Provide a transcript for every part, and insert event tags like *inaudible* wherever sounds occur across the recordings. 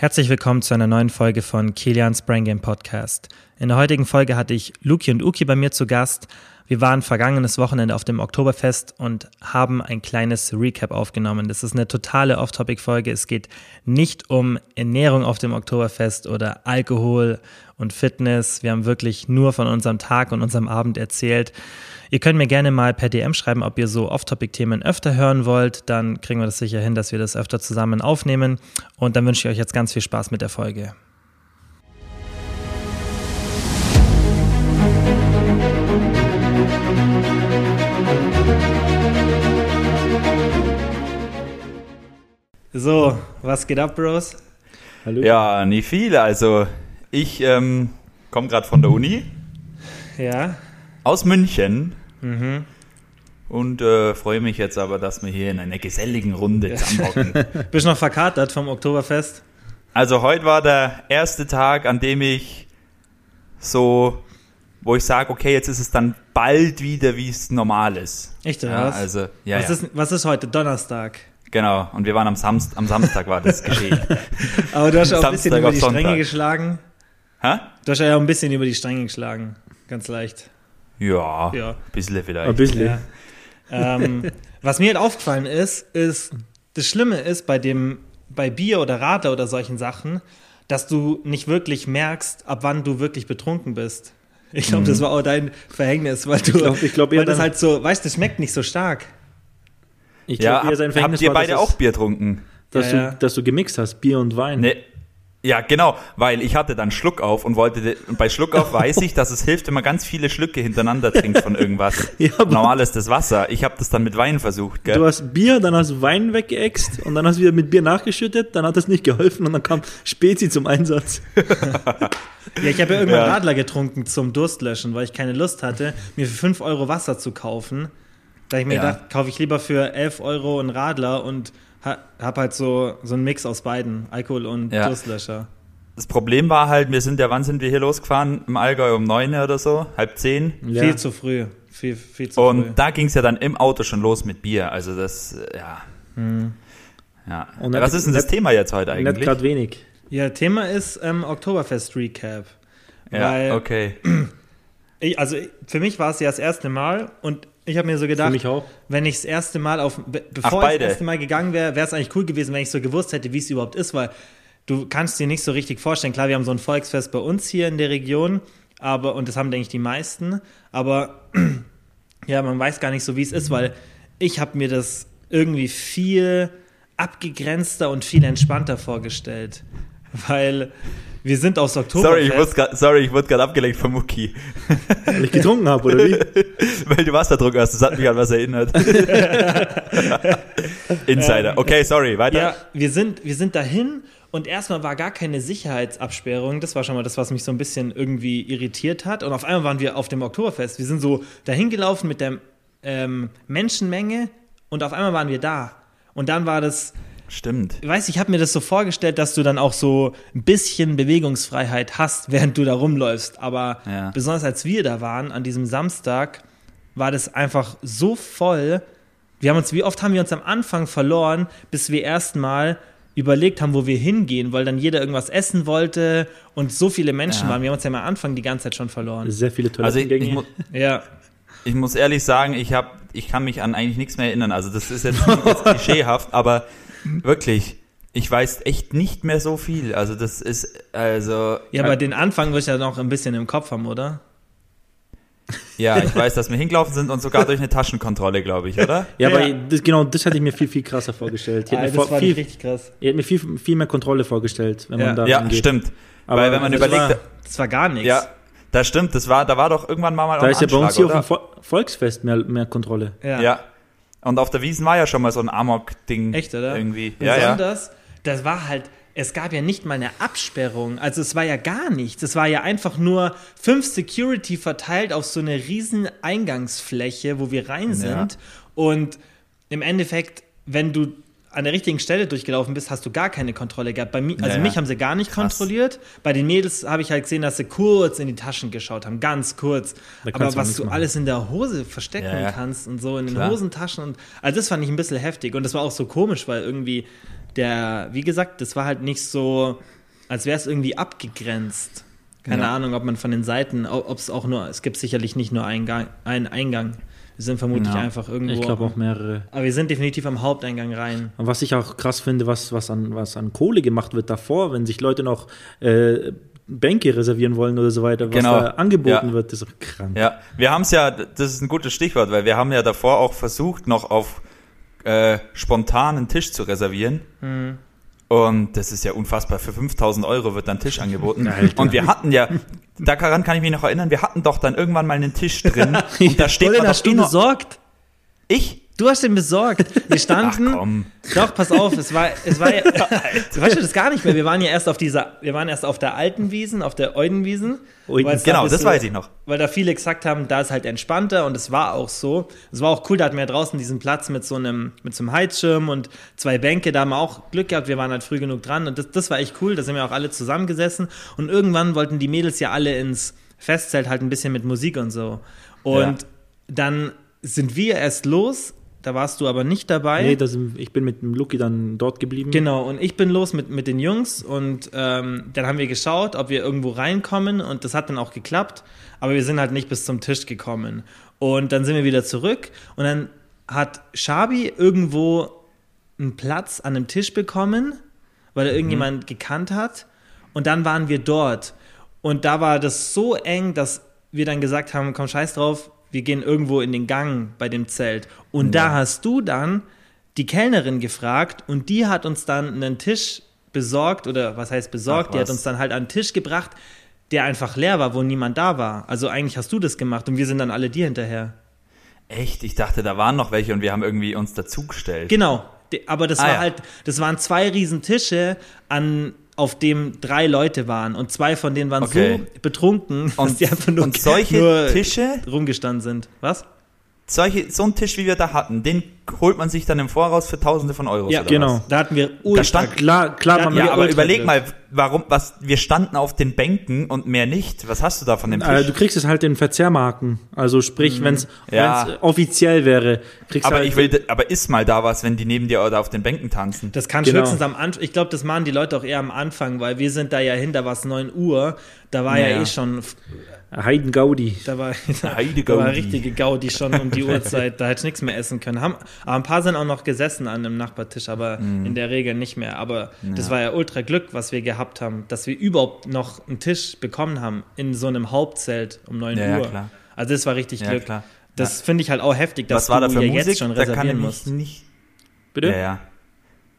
Herzlich willkommen zu einer neuen Folge von Kilians Brain Game Podcast. In der heutigen Folge hatte ich Luki und Uki bei mir zu Gast. Wir waren vergangenes Wochenende auf dem Oktoberfest und haben ein kleines Recap aufgenommen. Das ist eine totale Off-Topic-Folge. Es geht nicht um Ernährung auf dem Oktoberfest oder Alkohol und Fitness. Wir haben wirklich nur von unserem Tag und unserem Abend erzählt. Ihr könnt mir gerne mal per DM schreiben, ob ihr so Off-Topic-Themen öfter hören wollt. Dann kriegen wir das sicher hin, dass wir das öfter zusammen aufnehmen. Und dann wünsche ich euch jetzt ganz viel Spaß mit der Folge. So, was geht ab, Bros? Hallo. Ja, nicht viel. Also, ich ähm, komme gerade von der Uni. Ja. Aus München. Mhm. Und äh, freue mich jetzt aber, dass wir hier in einer geselligen Runde *laughs* zusammenhocken. Bist du noch verkatert vom Oktoberfest? Also heute war der erste Tag, an dem ich so, wo ich sage, okay, jetzt ist es dann bald wieder, wie es normal ist. Echt, oder ja, was? Also, ja, was, ja. Ist, was ist heute? Donnerstag. Genau, und wir waren am, Samst am Samstag war das geschehen. *laughs* aber du hast auch ein bisschen über die Stränge geschlagen. Hä? Du hast ja auch ein bisschen über die Stränge geschlagen. Ganz leicht. Ja, ja. ein bisschen vielleicht. Ein bisschen. Ja. ähm, was mir halt aufgefallen ist, ist, das Schlimme ist bei dem, bei Bier oder Radler oder solchen Sachen, dass du nicht wirklich merkst, ab wann du wirklich betrunken bist. Ich glaube, mhm. das war auch dein Verhängnis, weil du, ich glaub, ich glaub, weil das halt so, weißt, du, das schmeckt nicht so stark. Ich glaube, ja, sein Verhängnis habt ihr beide auch Bier trunken? Dass, ja, du, dass du gemixt hast, Bier und Wein. Nee, ja, genau, weil ich hatte dann Schluck auf und wollte, und bei Schluck auf weiß ich, dass es hilft, wenn man ganz viele Schlücke hintereinander trinkt von irgendwas. *laughs* ja, Normal ist das Wasser. Ich habe das dann mit Wein versucht, gell? Du hast Bier, dann hast du Wein weggeext und dann hast du wieder mit Bier nachgeschüttet, dann hat das nicht geholfen und dann kam Spezi zum Einsatz. *laughs* ja, ich habe ja irgendwann ja. Radler getrunken zum Durstlöschen, weil ich keine Lust hatte, mir für 5 Euro Wasser zu kaufen. Da habe ich mir ja. gedacht, kaufe ich lieber für 11 Euro einen Radler und hab halt so, so einen Mix aus beiden, Alkohol und ja. Durstlöscher. Das Problem war halt, wir sind ja, wann sind wir hier losgefahren? Im Allgäu um neun oder so, halb zehn. Ja. Viel zu früh. Viel, viel zu und früh. da ging es ja dann im Auto schon los mit Bier. Also das, ja. Hm. Ja. Und Was ist denn das Thema jetzt heute eigentlich? Nicht gerade wenig. Ja, Thema ist ähm, Oktoberfest Recap. Ja, okay. *clears throat* Ich, also für mich war es ja das erste Mal und ich habe mir so gedacht, wenn ich das erste Mal auf, bevor Ach, ich das erste Mal gegangen wäre, wäre es eigentlich cool gewesen, wenn ich so gewusst hätte, wie es überhaupt ist, weil du kannst dir nicht so richtig vorstellen. Klar, wir haben so ein Volksfest bei uns hier in der Region, aber, und das haben, denke ich, die meisten, aber *clears throat* ja, man weiß gar nicht so, wie es ist, weil ich habe mir das irgendwie viel abgegrenzter und viel entspannter vorgestellt. Weil wir sind aus Oktober. Sorry, ich wurde grad, sorry, ich wurde gerade abgelenkt von Mucki. Weil ich getrunken habe, oder wie? *laughs* Weil du Wasserdruck hast, das hat mich an was erinnert. *laughs* Insider. Okay, sorry, weiter. Ja, wir sind, wir sind dahin und erstmal war gar keine Sicherheitsabsperrung. Das war schon mal das, was mich so ein bisschen irgendwie irritiert hat. Und auf einmal waren wir auf dem Oktoberfest. Wir sind so dahin gelaufen mit der ähm, Menschenmenge und auf einmal waren wir da. Und dann war das Stimmt. Ich weiß, ich habe mir das so vorgestellt, dass du dann auch so ein bisschen Bewegungsfreiheit hast, während du da rumläufst. Aber ja. besonders als wir da waren, an diesem Samstag, war das einfach so voll. Wir haben uns, wie oft haben wir uns am Anfang verloren, bis wir erstmal überlegt haben, wo wir hingehen, weil dann jeder irgendwas essen wollte und so viele Menschen ja. waren. Wir haben uns ja am Anfang die ganze Zeit schon verloren. Sehr viele Toilettengänge. Also ich, ich, ja. ich muss ehrlich sagen, ich, hab, ich kann mich an eigentlich nichts mehr erinnern. Also das ist jetzt, jetzt *laughs* klischeehaft, aber Wirklich. Ich weiß echt nicht mehr so viel. Also das ist, also. Ja, aber den Anfang wirst du ja noch ein bisschen im Kopf haben, oder? Ja, ich weiß, dass wir hingelaufen sind und sogar durch eine Taschenkontrolle, glaube ich, oder? Ja, aber das, genau, das hatte ich mir viel, viel krasser vorgestellt. Ich ah, das vor, war viel, richtig krass. Ich hätte mir viel, viel mehr Kontrolle vorgestellt, wenn ja. man da Ja, hingeht. stimmt. Aber Weil wenn man das überlegt... War, das war gar nichts. Ja, das stimmt. Das war, da war doch irgendwann mal, mal Da ist ja bei uns hier oder? auf dem Volksfest mehr, mehr Kontrolle. Ja. ja. Und auf der Wiesen war ja schon mal so ein Amok-Ding. Echt, oder? Irgendwie. Besonders, ja, ja. das war halt, es gab ja nicht mal eine Absperrung. Also es war ja gar nichts. Es war ja einfach nur fünf Security verteilt auf so eine riesen Eingangsfläche, wo wir rein sind. Ja. Und im Endeffekt, wenn du an der richtigen Stelle durchgelaufen bist, hast du gar keine Kontrolle gehabt. Bei mir, also ja, mich haben sie gar nicht Krass. kontrolliert. Bei den Mädels habe ich halt gesehen, dass sie kurz in die Taschen geschaut haben, ganz kurz. Aber was du machen. alles in der Hose verstecken ja, kannst und so in Klar. den Hosentaschen und also das fand ich ein bisschen heftig und das war auch so komisch, weil irgendwie der, wie gesagt, das war halt nicht so, als wäre es irgendwie abgegrenzt. Keine ja. Ahnung, ob man von den Seiten, ob es auch nur, es gibt sicherlich nicht nur einen, Gang, einen Eingang. Wir sind vermutlich ja. einfach irgendwo. Ich glaube auch mehrere. Aber wir sind definitiv am Haupteingang rein. Und was ich auch krass finde, was, was, an, was an Kohle gemacht wird davor, wenn sich Leute noch äh, Bänke reservieren wollen oder so weiter, was genau. da angeboten ja. wird, ist krank. Ja, wir haben es ja, das ist ein gutes Stichwort, weil wir haben ja davor auch versucht, noch auf äh, spontanen Tisch zu reservieren. Mhm. Und das ist ja unfassbar. Für 5000 Euro wird dann Tisch angeboten. Alter. Und wir hatten ja, daran kann ich mich noch erinnern, wir hatten doch dann irgendwann mal einen Tisch drin. *laughs* und da steht man doch eh besorgt. Ich? Du hast den besorgt. Wir *laughs* standen. Ach. Doch, pass auf, es war, es war ja, *laughs* weißt du das gar nicht mehr. Wir waren ja erst auf dieser, wir waren erst auf der alten Wiesen, auf der Eudenwiesen. Genau, da das weiß ich noch. Weil da viele gesagt haben, da ist halt entspannter und es war auch so. Es war auch cool, da hatten wir ja draußen diesen Platz mit so einem, mit so einem Heizschirm und zwei Bänke, da haben wir auch Glück gehabt, wir waren halt früh genug dran und das, das war echt cool, da sind wir auch alle zusammengesessen und irgendwann wollten die Mädels ja alle ins Festzelt halt ein bisschen mit Musik und so. Und ja. dann sind wir erst los da warst du aber nicht dabei. Nee, das, ich bin mit dem Lucky dann dort geblieben. Genau, und ich bin los mit, mit den Jungs und ähm, dann haben wir geschaut, ob wir irgendwo reinkommen und das hat dann auch geklappt, aber wir sind halt nicht bis zum Tisch gekommen. Und dann sind wir wieder zurück und dann hat Shabi irgendwo einen Platz an einem Tisch bekommen, weil er mhm. irgendjemand gekannt hat und dann waren wir dort. Und da war das so eng, dass wir dann gesagt haben, komm scheiß drauf, wir gehen irgendwo in den Gang bei dem Zelt. Und ja. da hast du dann die Kellnerin gefragt und die hat uns dann einen Tisch besorgt oder was heißt besorgt, Ach, was? die hat uns dann halt einen Tisch gebracht, der einfach leer war, wo niemand da war. Also eigentlich hast du das gemacht und wir sind dann alle dir hinterher. Echt? Ich dachte, da waren noch welche und wir haben irgendwie uns dazugestellt. Genau, aber das ah, war ja. halt, das waren zwei riesen Tische an auf dem drei Leute waren und zwei von denen waren okay. so betrunken, *laughs* und, dass die einfach nur, und solche nur Tische rumgestanden sind. Was? Solche, so ein Tisch, wie wir da hatten, den holt man sich dann im Voraus für Tausende von Euros. Ja, genau. Was? Da hatten wir ultra, da stand, klar, klar, da ja, aber überleg mal, warum, was, wir standen auf den Bänken und mehr nicht. Was hast du da von dem Tisch? du kriegst es halt in Verzehrmarken. Also sprich, mhm. wenn es ja. offiziell wäre, kriegst aber halt ich will, aber ist mal da was, wenn die neben dir oder auf den Bänken tanzen. Das kann genau. höchstens am Anfang, ich glaube, das machen die Leute auch eher am Anfang, weil wir sind da ja hin, da war es 9 Uhr, da war ja, ja eh schon Heiden Gaudi. Da war, da, *laughs* da war richtige Gaudi schon um die Uhrzeit. Da hätte ich nichts mehr essen können. Haben, aber ein paar sind auch noch gesessen an einem Nachbartisch, aber mm. in der Regel nicht mehr. Aber ja. das war ja ultra Glück, was wir gehabt haben, dass wir überhaupt noch einen Tisch bekommen haben in so einem Hauptzelt um 9 ja, Uhr. Ja, klar. Also das war richtig Glück. Klar. Das finde ich halt auch heftig, dass was war du da für ja Musik? jetzt schon reservieren da kann musst. Nicht, Bitte? Ja, ja.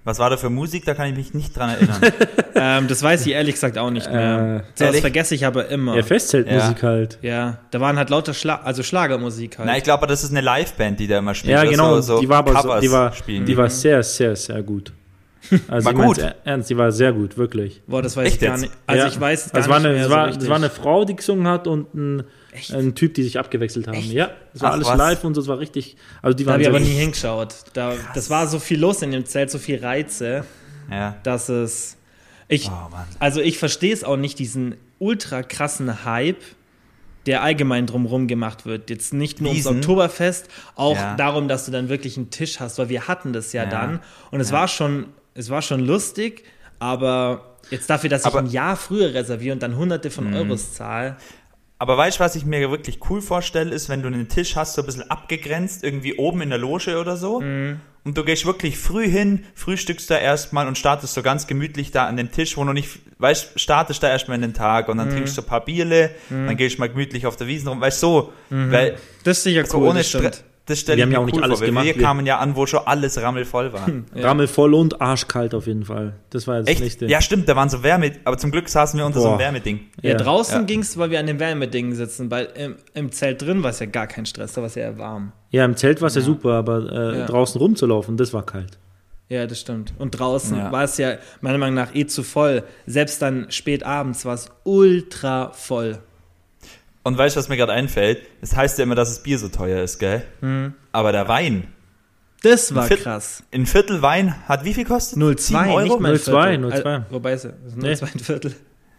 Was war da für Musik? Da kann ich mich nicht dran erinnern. *laughs* ähm, das weiß ich ehrlich gesagt auch nicht mehr. Äh, das vergesse ich aber immer. Ja, Festzeltmusik ja. halt. Ja, da waren halt lauter Schla also Schlagermusik halt. Na, ich glaube, das ist eine Liveband, die da immer spielt. Ja, genau. So, so die war aber so, die war, spielen. die war sehr, sehr, sehr gut. *laughs* Also war gut. Ernst, die war sehr gut, wirklich. Boah, das weiß Echt ich gar jetzt? nicht. Also ja. ich weiß gar also war eine, nicht mehr war, so Es war eine Frau, die gesungen hat und ein, ein Typ, die sich abgewechselt haben. Echt? Ja, das war Ach, alles was? live und so, das war richtig. Also die da habe ich aber nie hingeschaut. Da, das war so viel los in dem Zelt, so viel Reize ja. dass es. Ich, oh, also ich verstehe es auch nicht, diesen ultra krassen Hype, der allgemein drumherum gemacht wird. Jetzt nicht nur Wiesen. ums Oktoberfest, auch ja. darum, dass du dann wirklich einen Tisch hast, weil wir hatten das ja, ja. dann. Und es ja. war schon, es war schon lustig, aber jetzt dafür, dass aber, ich ein Jahr früher reserviere und dann hunderte von mhm. Euros zahle. Aber weißt du, was ich mir wirklich cool vorstelle, ist, wenn du einen Tisch hast, so ein bisschen abgegrenzt, irgendwie oben in der Loge oder so. Mhm und du gehst wirklich früh hin, frühstückst da erstmal und startest so ganz gemütlich da an den Tisch, wo du nicht, weißt, startest da erstmal in den Tag und dann mhm. trinkst du ein paar Bierle, mhm. dann gehst du mal gemütlich auf der Wiesen rum, weißt so, mhm. weil das ist sicher cool, ohne Stress. Das stelle ich mir ja auch nicht cool alles vor. Gemacht. Wir kamen ja an, wo schon alles rammelvoll war. ja. Rammelvoll und arschkalt auf jeden Fall. Das war das Echt? nächste. Ja, stimmt, da waren so Wärme, aber zum Glück saßen wir unter Boah. so einem Wärmeding. Ja, ja. draußen ja. ging es, weil wir an dem Wärmeding sitzen, weil im, im Zelt drin war es ja gar kein Stress, da war es ja warm. Ja, im Zelt war es ja. super, aber äh, draußen rumzulaufen, das war kalt. Ja, das stimmt. Und draußen ja. war es ja meiner Meinung nach eh zu voll. Selbst dann spät abends war es ultra voll. Und weißt du, was mir gerade einfällt? Es heißt ja immer, dass das Bier so teuer ist, gell? Mhm. Aber der Wein. Das war ein krass. Ein Viertel Wein hat wie viel kostet? 0,2 Euro? 0,2, 0,2. Also, wobei ist es 0,2 nee. ein Viertel.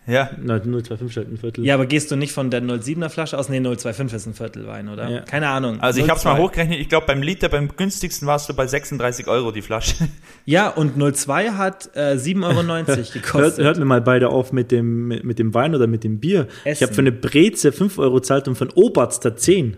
Ja. Na, 025 ist halt ein Viertel. Ja, aber gehst du nicht von der 07er Flasche aus? Nee, 025 ist ein Viertel Wein, oder? Ja. Keine Ahnung. Also ich 02. habe es mal hochgerechnet, ich glaube beim Liter, beim günstigsten warst du bei 36 Euro die Flasche. *laughs* Ja, und 02 hat äh, 7,90 Euro *laughs* Hört, gekostet. hört mir mal beide auf mit dem, mit, mit dem Wein oder mit dem Bier. Ich Essen. habe für eine Breze 5 Euro gezahlt und für einen Oberster 10.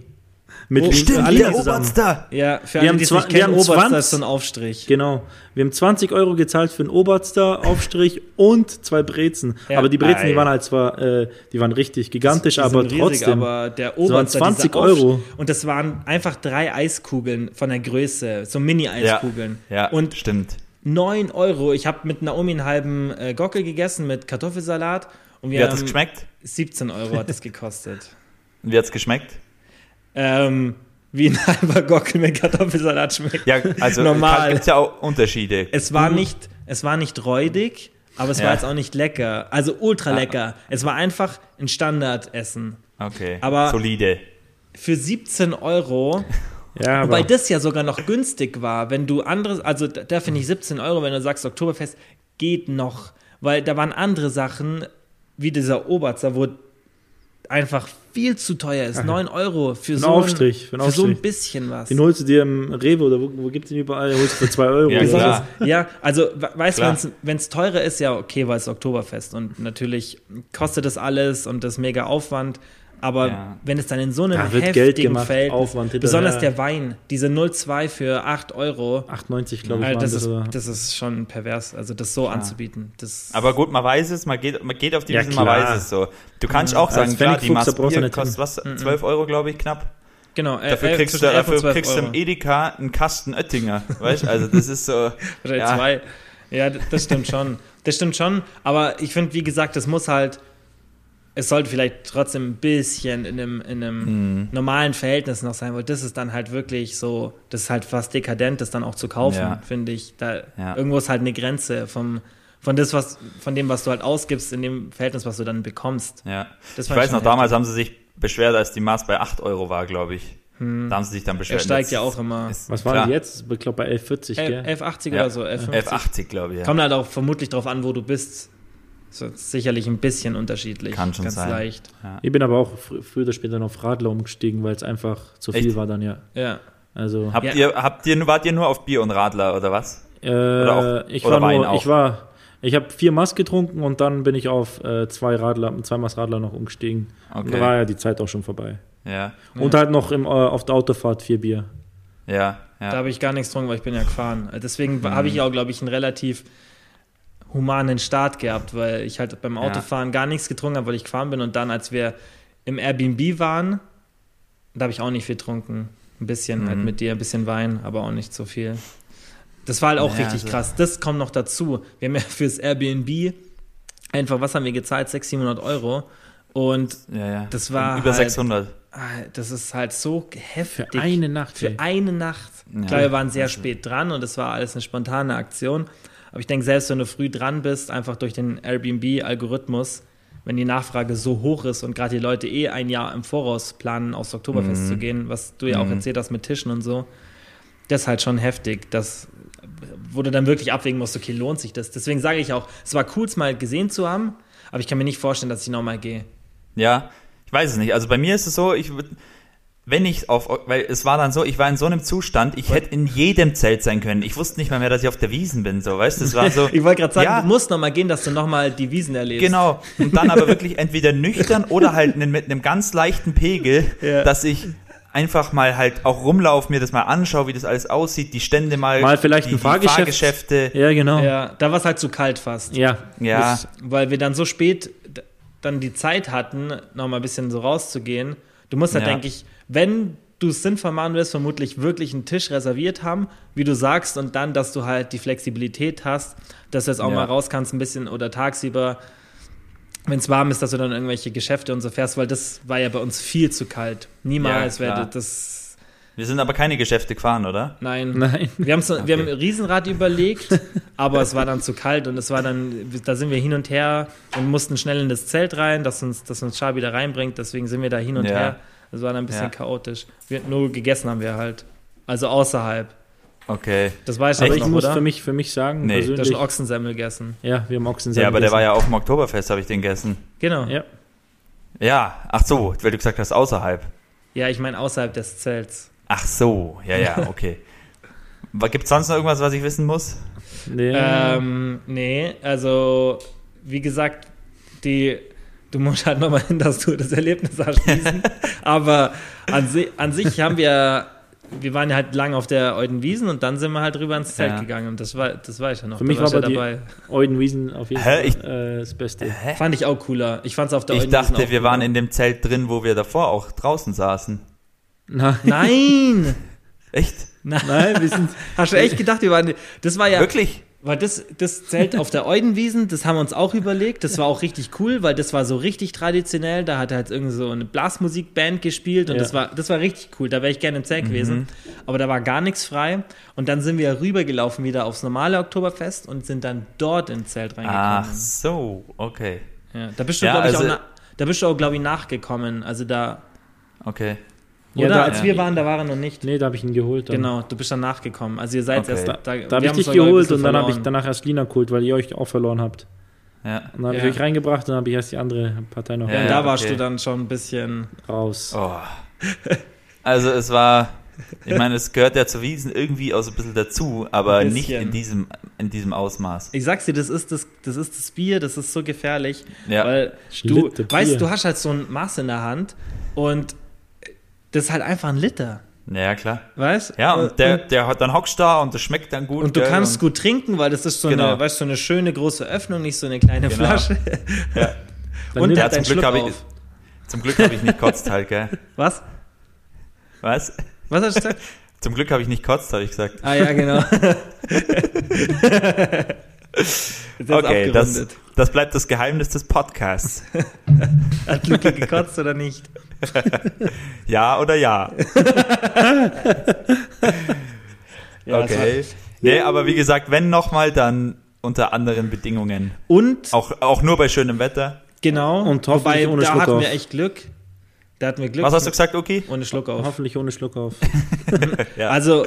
Mit Oh, stimmt, alle der. Oberster. ja, für Wir alle, haben die es nicht kennen, Oberster 20 ist so ein Aufstrich. Genau. Wir haben 20 Euro gezahlt für einen Oberster Aufstrich und zwei Brezen. Ja. Aber die Brezen, die Ei. waren halt zwar, äh, die waren richtig gigantisch, Die aber riesig, trotzdem. aber der waren Oberster, 20 dieser Aufsch- Euro. Und das waren einfach drei Eiskugeln von der Größe, so Mini-Eiskugeln. Ja, ja Und stimmt. 9 Euro. Ich habe mit Naomi einen halben äh, Gockel gegessen mit Kartoffelsalat. Und wir Wie hat haben es geschmeckt? 17 Euro hat es gekostet. Wie hat es geschmeckt? Ähm, wie ein *laughs* halber Gockel mit Kartoffelsalat schmeckt. Ja, also Normal. gibt es ja auch Unterschiede. Es war nicht, es war nicht räudig, aber es Ja. war jetzt auch nicht lecker. Also ultra lecker. Es war einfach ein Standardessen. Okay, Aber- solide. Für 17 Euro, *laughs* ja, aber wobei das ja sogar noch günstig war, wenn du anderes, also da, da finde ich 17 Euro, wenn du sagst Oktoberfest, geht noch. Weil da waren andere Sachen, wie dieser Oberster, wo einfach viel zu teuer ist. 9 Euro für, so, Aufstrich, für ein, einen für so ein bisschen was. den holst du dir im Rewe oder wo, wo gibt es den überall? Den holst du für 2 Euro. Ja, klar. Ja, also we- weißt du, wenn es teurer ist, ja okay, weil es Oktoberfest und natürlich kostet das alles und das mega Aufwand. Aber Ja. wenn es dann in so einem Da wird heftigen Geld gemacht, Feld, Aufwand besonders der Wein, diese 0,2 für 8 Euro, 98, glaube ich, waren das, das. ist, oder- das ist schon pervers, also das so anzubieten. Das, Aber gut, man weiß es, man geht, man geht auf die Ja, Wiese, man weiß es so. Du kannst auch sagen, klar, die Maß Bier nicht kostet was, 12 Euro, glaube ich, knapp. genau, äh, Dafür äh, kriegst du, zwischen 11 und dafür 12 kriegst du im. Edeka einen Kasten Oettinger, weißt du? Also das ist so, ja, zwei. Ja, das stimmt schon. Das stimmt schon. Aber ich finde, wie gesagt, es muss halt, es sollte vielleicht trotzdem ein bisschen in einem, in einem Mhm. normalen Verhältnis noch sein, weil das ist dann halt wirklich so, das ist halt fast dekadent, das dann auch zu kaufen, Ja. finde ich. Da Ja. irgendwo ist halt eine Grenze vom, von das, was, von dem, was du halt ausgibst, in dem Verhältnis, was du dann bekommst. ja. Das Ich weiß noch, damals haben sie sich beschwert, als die Maß bei 8 Euro war, glaube ich. Da haben sie sich dann beschwert. Er steigt Jetzt ja auch immer. ist Was war denn jetzt? Ich glaube bei 11,40, gell? 11,80 Ja. oder so, 11,50. 11,80, glaube ich. Ja. Kommt halt auch vermutlich drauf an, wo du bist. So, sicherlich ein bisschen unterschiedlich. Kann schon Ganz sein. leicht. Ich bin aber auch fr früher oder später noch auf Radler umgestiegen, weil es einfach zu viel Echt? war dann, ja. Ja. Also, Habt Ja. ihr, habt ihr, wart ihr nur auf Bier und Radler oder was? äh, auch- ich oder war Wein nur, auch? ich war, ich habe vier Maß getrunken und dann bin ich auf äh, zwei Radler, zwei Maß Radler noch umgestiegen. Und Okay. da war ja die Zeit auch schon vorbei. Ja, Und halt noch im, äh, auf der Autofahrt vier Bier. ja, Da ja. habe ich gar nichts getrunken, weil ich bin ja gefahren. Deswegen Mhm. habe ich auch, glaube ich, einen relativ humanen Start gehabt, weil ich halt beim Autofahren gar nichts getrunken habe, weil ich gefahren bin. Und dann, als wir im Airbnb waren, da habe ich auch nicht viel getrunken. Ein bisschen Mhm. halt mit dir, ein bisschen Wein, aber auch nicht so viel. Das war halt auch Naja, richtig also- krass. Das kommt noch dazu. Wir haben ja *laughs* fürs Airbnb einfach, was haben wir gezahlt? 600, 700 Euro. Und ja, ja. Das war Über halt- 600. ah, das ist halt so heftig. Für eine Nacht. Für ey. eine Nacht. Ja. Klar, wir waren sehr spät dran und es war alles eine spontane Aktion. Aber ich denke, selbst wenn du früh dran bist, einfach durch den Airbnb-Algorithmus, wenn die Nachfrage so hoch ist und gerade die Leute eh ein Jahr im Voraus planen, aufs Oktoberfest Mhm. zu gehen, was du ja auch erzählt hast mit Tischen und so, das ist halt schon heftig. Das, wo du dann wirklich abwägen musst, okay, lohnt sich das? Deswegen sage ich auch, es war cool, es mal gesehen zu haben, aber ich kann mir nicht vorstellen, dass ich nochmal gehe. Ja, ich weiß es nicht. Also bei mir ist es so, ich würd- wenn ich auf, weil es war dann so, ich war in so einem Zustand, ich hätte in jedem Zelt sein können. Ich wusste nicht mal mehr, dass ich auf der Wiesen bin, so, weißt du, es war so. *laughs* Ich wollte gerade sagen, ja, du musst nochmal gehen, dass du nochmal die Wiesen erlebst. Genau. Und dann aber wirklich entweder nüchtern oder halt mit einem ganz leichten Pegel, Ja. dass ich einfach mal halt auch rumlaufe, mir das mal anschaue, wie das alles aussieht, die Stände mal, Mal vielleicht die, ein Fahrgeschäft. Fahrgeschäfte. Ja, genau. Ja. Ja, da war es halt zu kalt fast. Ja. Das- Weil wir dann so spät dann die Zeit hatten, nochmal ein bisschen so rauszugehen. Du musst halt, Ja. denke ich, wenn du es sinnvoll machen willst, vermutlich wirklich einen Tisch reserviert haben, wie du sagst, und dann, dass du halt die Flexibilität hast, dass du jetzt auch Ja. mal raus kannst, ein bisschen oder tagsüber, wenn es warm ist, dass du dann irgendwelche Geschäfte und so fährst, weil das war ja bei uns viel zu kalt. Niemals Ja, werde klar. das. Wir sind aber keine Geschäfte gefahren, oder? Nein. Nein. Wir, haben's, wir haben Okay. ein Riesenrad überlegt, *laughs* aber es war dann zu kalt und es war dann, da sind wir hin und her und mussten schnell in das Zelt rein, dass uns, dass uns Char wieder reinbringt, deswegen sind wir da hin und Ja. her. Das war dann ein bisschen Ja. chaotisch. Wir, nur gegessen haben wir halt. Also außerhalb. Okay. Das weiß ich, aber ich noch, muss oder? für mich, für mich sagen, nee. persönlich. Du hast schon Ochsensemmel gegessen. Ja, wir haben Ochsensemmel Ja, aber gegessen. der war ja auf dem Oktoberfest, habe ich den gegessen. Genau. Ja. Ja, ach so, weil du gesagt hast, außerhalb. Ja, ich meine außerhalb des Zelts. Ach so, ja, ja, *laughs* okay. Gibt es sonst noch irgendwas, was ich wissen muss? Nee. Ähm, nee, also wie gesagt, die, du musst halt nochmal hin, dass du das Erlebnis erschließen. *laughs* Aber an, si an sich haben wir wir waren ja halt lang auf der Eudenwiesen und dann sind wir halt rüber ins Zelt ja. gegangen und das war, das war ich ja noch. Für mich war aber ja dabei. Eudenwiesen auf jeden Hä? Fall äh, das Beste. Hä? Fand ich auch cooler. Ich fand es auf der Ich dachte, wir waren in dem Zelt drin, wo wir davor auch draußen saßen. Nein. *laughs* Nein. echt? Nein, Nein wir sind. Hast du echt gedacht, wir waren. Das war ja. Wirklich? Weil das, das Zelt auf der Eudenwiesen, das haben wir uns auch überlegt. Das war auch richtig cool, weil das war so richtig traditionell. Da hat halt irgendwie so eine Blasmusikband gespielt und ja. das, war, das war richtig cool. Da wäre ich gerne im Zelt mhm. gewesen. Aber da war gar nichts frei. Und dann sind wir rübergelaufen wieder aufs normale Oktoberfest und sind dann dort ins Zelt reingekommen. Ach so, okay. Ja, da bist du, ja, glaube ich, also, auch, da bist du auch, glaube ich, nachgekommen. Also da. Okay. Oder? Ja, da, als ja. wir waren, da war er noch nicht. Nee, da habe ich ihn geholt. Dann. Genau, du bist dann nachgekommen. Also ihr seid okay. erst da. Da, da habe ich dich geholt und dann habe ich danach erst Lina geholt, weil ihr euch auch verloren habt. Ja. Und dann habe ja. ich euch reingebracht und dann habe ich erst die andere Partei noch. Ja, und da okay. warst du dann schon ein bisschen raus. Oh. Also es war, ich meine, es gehört ja zu Wiesen irgendwie auch so ein bisschen dazu, aber nicht in diesem, in diesem Ausmaß. Ich sag's dir, das ist das, das ist das Bier, das ist so gefährlich, ja. weil du, weißt, du hast halt so ein Maß in der Hand und das ist halt einfach ein Liter. Ja, klar. Weißt Ja, und der, der hat dann hockst da und das schmeckt dann gut. Und du kannst und gut trinken, weil das ist so genau. eine, weißt so eine schöne große Öffnung, nicht so eine kleine genau. Flasche. Ja. *laughs* und der zum Glück habe ich, zum Glück habe ich nicht kotzt halt, gell? *laughs* Was? Was? Was hast du gesagt? *laughs* Zum Glück habe ich nicht kotzt, habe ich gesagt. Ah ja, genau. Okay, das, das bleibt das Geheimnis des Podcasts. *laughs* Hat Luki gekotzt oder nicht? *laughs* ja oder ja? *laughs* ja okay. Nee, aber wie gesagt, wenn nochmal, dann unter anderen Bedingungen. Und? Auch, auch nur bei schönem Wetter. Genau. Und hoffentlich Wobei, ohne da Schluck hatten auf. wir echt Glück. Da hatten wir Glück. Was hast du gesagt, Oki? Ohne Schluck auf. Hoffentlich ohne Schluck auf. ja. Also,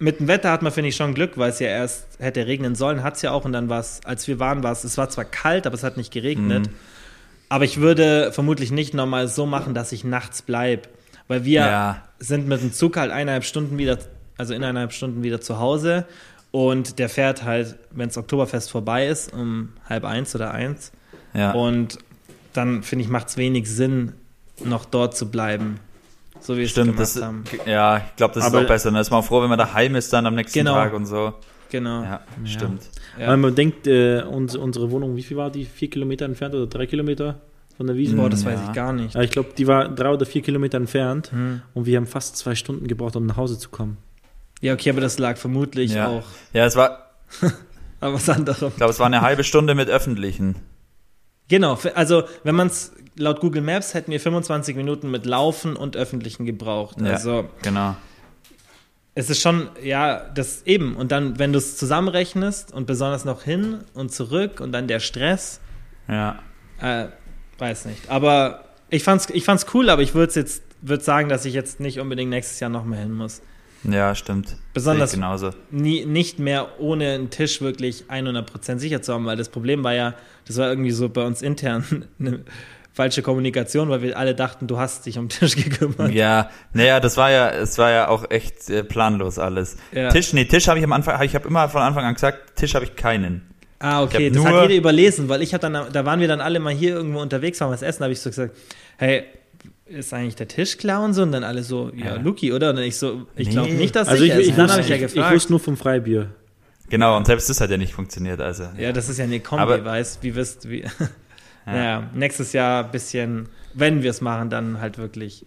mit dem Wetter hat man, finde ich, schon Glück, weil es ja erst hätte regnen sollen, hat es ja auch. Und dann war es, als wir waren, war es, es war zwar kalt, aber es hat nicht geregnet. Mhm. Aber ich würde vermutlich nicht nochmal so machen, dass ich nachts bleibe. Weil wir ja. sind mit dem Zug halt eineinhalb Stunden wieder, also in eineinhalb Stunden wieder zu Hause. Und der fährt halt, wenn das Oktoberfest vorbei ist, um halb eins oder eins. Ja. Und dann, finde ich, macht es wenig Sinn, noch dort zu bleiben. So wie Stimmt, es gemacht haben. Ja, ich glaube, das Aber ist auch besser. Da ist man froh, wenn man daheim ist dann am nächsten genau. Tag und so. Genau. Ja, stimmt. Ja. Weil man denkt, äh, uns, unsere Wohnung, wie viel war die? Vier Kilometer entfernt oder drei Kilometer von der Wiese? Boah, das ja. weiß ich gar nicht. Ich glaube, die war drei oder vier Kilometer entfernt hm. und wir haben fast zwei Stunden gebraucht, um nach Hause zu kommen. Ja, okay, aber das lag vermutlich ja. auch. Ja, es war. *laughs* aber was anderes. Ich glaube, es war eine halbe Stunde mit öffentlichen. Genau, also wenn man es laut Google Maps hätten wir 25 Minuten mit Laufen und Öffentlichen gebraucht. Ja, also genau. Es ist schon, ja, das eben. Und dann, wenn du es zusammenrechnest und besonders noch hin und zurück und dann der Stress. Ja. Äh, weiß nicht. Aber ich fand's, ich fand's cool, aber ich würde jetzt würde sagen, dass ich jetzt nicht unbedingt nächstes Jahr noch mehr hin muss. Ja, stimmt. Besonders genauso. Nie, nicht mehr ohne einen Tisch wirklich 100% sicher zu haben, weil das Problem war ja, das war irgendwie so bei uns intern *laughs* eine falsche Kommunikation, weil wir alle dachten, du hast dich um den Tisch *laughs* gekümmert. Ja, naja, das war ja, es war ja auch echt äh, planlos alles. Ja. Tisch, nee, Tisch habe ich am Anfang, ich habe immer von Anfang an gesagt, Tisch habe ich keinen. Ah, okay, das hat jeder überlesen, weil ich habe dann, da waren wir dann alle mal hier irgendwo unterwegs, waren was essen, habe ich so gesagt, hey, ist eigentlich der Tisch klar und so? Und dann alle so, ja, ja. Luki, oder? Und ich so, ich nee. glaube nicht, dass also ich, ich, ich, dann habe ich ja gefragt. Ich wusste nur vom Freibier. Genau, und selbst das hat ja nicht funktioniert, also. Ja, ja das ist ja eine Kombi, Aber, weißt, wie wirst, wie. Ja. *laughs* Naja, nächstes Jahr ein bisschen, wenn wir es machen, dann halt wirklich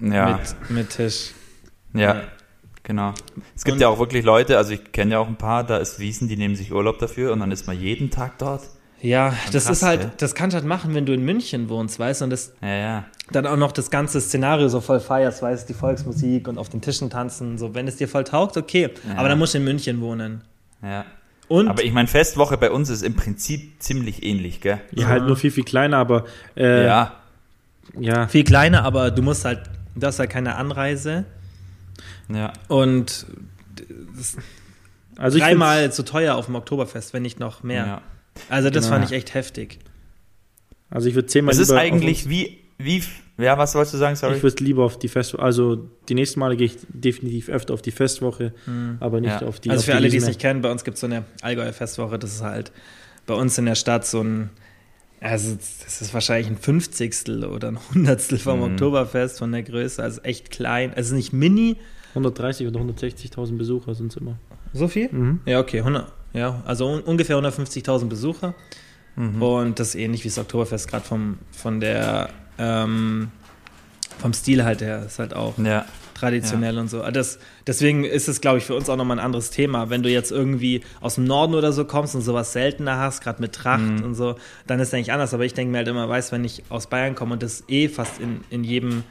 ja. mit, mit Tisch. Ja, ja. genau. Es gibt und, ja auch wirklich Leute, also ich kenne ja auch ein paar, da ist Wiesen, die nehmen sich Urlaub dafür und dann ist man jeden Tag dort. Ja, das krass, ist halt, ja. das kannst du halt machen, wenn du in München wohnst, weißt du, und das ja, ja. dann auch noch das ganze Szenario so voll feierst, weißt du, die Volksmusik und auf den Tischen tanzen, so, wenn es dir voll taugt, okay, aber dann musst du in München wohnen. Ja. Und aber ich meine, Festwoche bei uns ist im Prinzip ziemlich ähnlich, gell? Ja, halt nur viel, viel kleiner, aber. Äh, ja. Ja. Viel kleiner, aber du musst halt, du hast halt keine Anreise. Ja. Und also dreimal zu teuer auf dem Oktoberfest, wenn nicht noch mehr. Ja. Also das genau. fand ich echt heftig. Also ich würde zehnmal. Es ist eigentlich wie, wie, ja, was wolltest du sagen, sorry? Ich würde lieber auf die Festwoche, also die nächsten Male gehe ich definitiv öfter auf die Festwoche, mhm. aber nicht ja. auf die Also auf für die alle, die es nicht kennen, bei uns gibt es so eine Allgäuer Festwoche, das ist halt bei uns in der Stadt so ein, also das ist wahrscheinlich ein Fünfzigstel oder ein Hundertstel vom mhm. Oktoberfest von der Größe, also echt klein, also nicht mini. 130 oder 160.000 Besucher sind es immer. So viel? Mhm. Ja, okay, 100, ja, also un ungefähr 150.000 Besucher. Mhm. Und das ist ähnlich wie das Oktoberfest, gerade vom, von der, ähm, vom Stil halt her, ist halt auch ja. traditionell ja. und so. Das, deswegen ist es, glaube ich, für uns auch nochmal ein anderes Thema. Wenn du jetzt irgendwie aus dem Norden oder so kommst und sowas seltener hast, gerade mit Tracht mhm. und so, dann ist es eigentlich anders. Aber ich denke mir halt immer, weißt wenn ich aus Bayern komme und das eh fast in, in jedem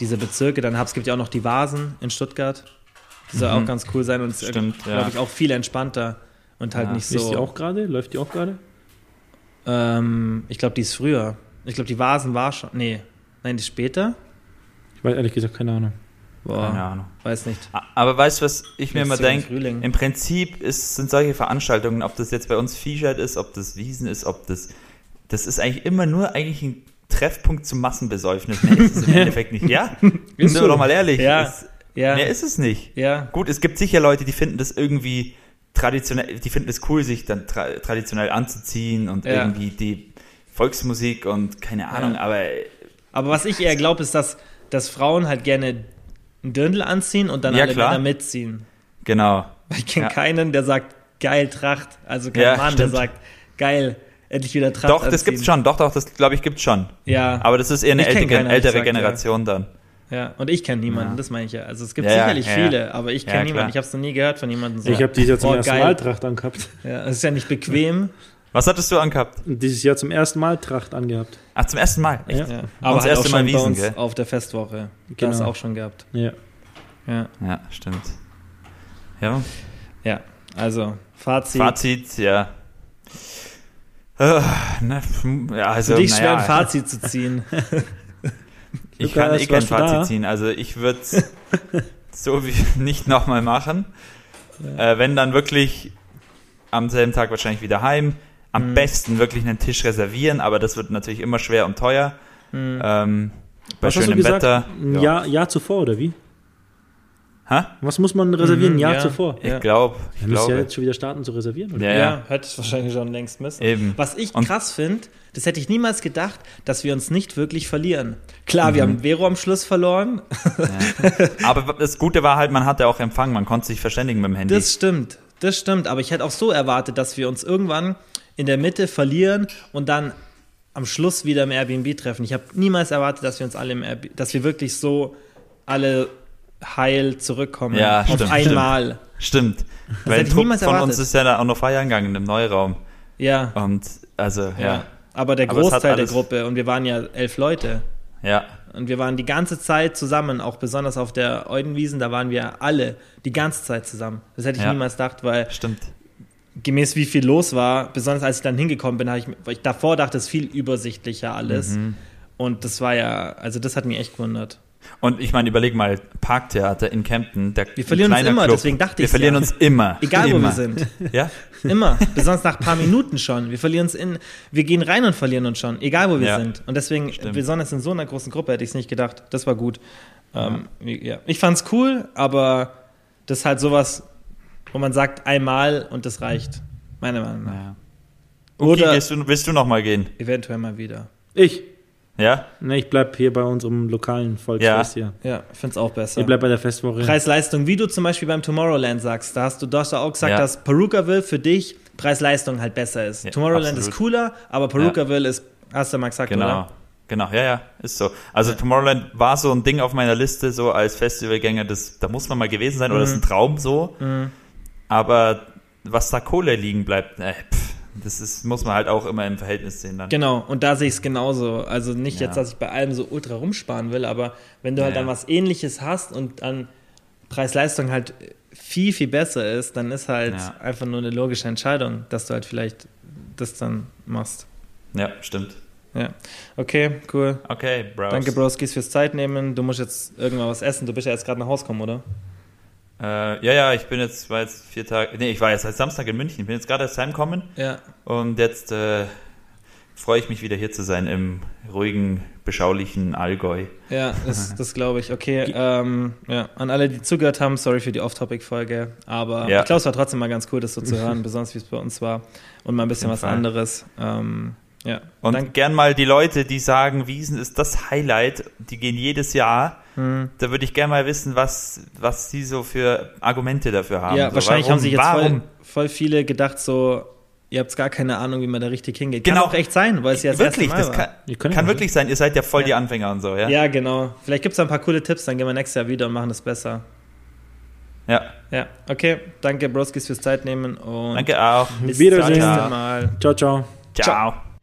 dieser Bezirke dann habe, es gibt ja auch noch die Vasen in Stuttgart. Die soll mhm. auch ganz cool sein und ist, glaube ich, auch viel entspannter und halt nicht so. Ist die auch gerade? Läuft die auch gerade? Ähm, ich glaube, die ist früher. Ich glaube, die Vasen war schon. Nee, nein, die ist später. Ich weiß ehrlich gesagt keine Ahnung. Boah, keine Ahnung. Weiß nicht. Aber weißt du, was ich mir immer denke? Im Prinzip ist, sind solche Veranstaltungen, ob das jetzt bei uns Viehscheid ist, ob das Wiesen ist, ob das. Das ist eigentlich immer nur eigentlich ein Treffpunkt zum Massenbesäufnis. Nee, ist es im *laughs* Endeffekt nicht. Ja? Sind wir doch mal ehrlich. Ja. Ist, ja. Mehr ist es nicht. Ja. Gut, es gibt sicher Leute, die finden das irgendwie traditionell, die finden es cool, sich dann tra traditionell anzuziehen und ja. irgendwie die Volksmusik und keine Ahnung, ja. aber. Aber was ich eher glaube, ist, dass, dass Frauen halt gerne ein Dirndl anziehen und dann ja, alle klar. Männer mitziehen. Genau. Ich kenne keinen, der sagt, geil Tracht. Also kein Mann, stimmt. der sagt, geil, endlich wieder Tracht. Doch, anziehen. das gibt's schon. Doch, doch, das glaube ich gibt's schon. Ja. Aber das ist eher eine ältere, keiner, ältere Generation dann. Ja, und ich kenne niemanden, ja. das meine ich ja. Also es gibt ja, sicherlich ja, viele, aber ich kenne niemanden. Ich habe es noch nie gehört von jemandem so. Ich habe dieses Jahr zum ersten geil. Mal Tracht angehabt. *laughs* Ja, es ist ja nicht bequem. Was hattest du angehabt? Dieses Jahr zum ersten Mal Tracht angehabt. Ach, zum ersten Mal? Echt? Ja. Aber das erste Mal Wiesen, gell? auf der Festwoche. Genau. Das auch schon gehabt. Ja. Ja, ja stimmt. Ja. Ja, also Fazit. Fazit, ja. Uh, ne, ja also, Für dich schwer ein Fazit zu ziehen. *laughs* Ich Lukas, kann eh kein Fazit da? ziehen. Also ich würde es *laughs* so wie nicht nochmal machen. Ja. Äh, wenn dann wirklich am selben Tag wahrscheinlich wieder heim. Am mhm. besten wirklich einen Tisch reservieren, aber das wird natürlich immer schwer und teuer. Mhm. Ähm, bei Was schönem Wetter. Ein Jahr, Jahr zuvor, oder wie? Hä? Was muss man reservieren, ein mhm, Jahr ja, zuvor? Ich glaube. Ich müsste ja jetzt schon wieder starten zu reservieren, oder? Ja, ja. ja hätte es wahrscheinlich schon längst müssen. Eben. Was ich und krass finde, das hätte ich niemals gedacht, dass wir uns nicht wirklich verlieren. Klar, mhm. wir haben Vero am Schluss verloren. Ja. Aber das Gute war halt, man hatte auch Empfang, man konnte sich verständigen mit dem Handy. Das stimmt, das stimmt. Aber ich hätte auch so erwartet, dass wir uns irgendwann in der Mitte verlieren und dann am Schluss wieder im Airbnb treffen. Ich habe niemals erwartet, dass wir uns alle im Airbnb, dass wir wirklich so alle heil zurückkommen. Ja, auf stimmt, einmal. Stimmt. stimmt. Weil Trupp von erwartet. uns ist ja da auch noch feiern gegangen im Neuraum. Ja. Und also, ja. ja. Aber der Großteil Aber der Gruppe, und wir waren ja elf Leute. Ja. Und wir waren die ganze Zeit zusammen, auch besonders auf der Eudenwiesen, da waren wir alle die ganze Zeit zusammen. Das hätte ich ja. niemals gedacht, weil Stimmt. gemäß wie viel los war, besonders als ich dann hingekommen bin, habe ich, weil ich davor dachte, es ist viel übersichtlicher alles. Mhm. Und das war ja, also das hat mich echt gewundert. Und ich meine, überleg mal, Parktheater in Kempten. Der wir verlieren uns immer, Club. deswegen dachte ich. Wir verlieren ja. uns immer. Egal immer. wo wir sind. Ja? Immer. Besonders nach ein paar Minuten schon. Wir verlieren uns in, wir gehen rein und verlieren uns schon, egal wo wir ja. sind. Und deswegen, Stimmt. besonders in so einer großen Gruppe hätte ich es nicht gedacht. Das war gut. Ähm, ja. Ich fand's cool, aber das ist halt sowas, wo man sagt einmal und das reicht. Meiner Meinung nach. Ja. Okay, Oder du, willst du noch mal gehen? Eventuell mal wieder. Ich. Ja? Ne, ich bleib hier bei unserem lokalen Volksfest ja. hier. Ja, ich finde es auch besser. Ich bleib bei der Festwoche. Preis-Leistung, wie du zum Beispiel beim Tomorrowland sagst, da hast du doch auch gesagt, ja. dass Perukaville für dich Preis-Leistung halt besser ist. Ja, Tomorrowland absolut. ist cooler, aber Perukaville ja. ist, hast du mal gesagt, genau. oder? Genau, ja, ja, ist so. Also ja. Tomorrowland war so ein Ding auf meiner Liste, so als Festivalgänger, das, da muss man mal gewesen sein, mhm. oder das ist ein mhm. Traum so. Mhm. Aber was da Kohle liegen bleibt, äh, pff, das ist, muss man halt auch immer im Verhältnis sehen dann. Genau, und da sehe ich es genauso. Also nicht ja. jetzt, dass ich bei allem so ultra rumsparen will, aber wenn du halt ja, halt dann was ähnliches hast und dann Preis-Leistung halt viel, viel besser ist, dann ist halt einfach nur eine logische Entscheidung, dass du halt vielleicht das dann machst. Ja, stimmt. Ja. Okay, cool. Okay, Bros. Danke, Broskis, fürs Zeit nehmen. Du musst jetzt irgendwann was essen. Du bist ja jetzt gerade nach Hause gekommen, oder? Äh, ja, ja, ich bin jetzt, war jetzt vier Tage, nee, ich war jetzt seit Samstag in München, ich bin jetzt gerade erst heimgekommen. Ja. Und jetzt äh, freue ich mich wieder hier zu sein im ruhigen, beschaulichen Allgäu. Ja, das, *laughs* das glaube ich. Okay, ähm, ja, an alle, die zugehört haben, sorry für die Off-Topic-Folge, aber ja. ich glaube, es war trotzdem mal ganz cool, das so zu hören, *laughs* besonders wie es bei uns war und mal ein bisschen was Fall. anderes. Ähm, ja. Und dann, gern mal die Leute, die sagen, Wiesen ist das Highlight, die gehen jedes Jahr. Hm. Da würde ich gerne mal wissen, was, was sie so für Argumente dafür haben. Ja, so, wahrscheinlich warum, haben sich jetzt voll, voll, viele gedacht, so, ihr habt gar keine Ahnung, wie man da richtig hingeht. Kann genau. auch echt sein, weil es ja das wirklich, erste Mal das kann, kann wirklich sein. Ihr seid ja voll ja. die Anfänger und so, ja? Ja, genau. Vielleicht gibt es ein paar coole Tipps, dann gehen wir nächstes Jahr wieder und machen das besser. Ja. Ja, okay. Danke, Broskis, fürs Zeitnehmen und Danke auch. Bis Wiedersehen. Mal. Ciao, ciao. Ciao. ciao.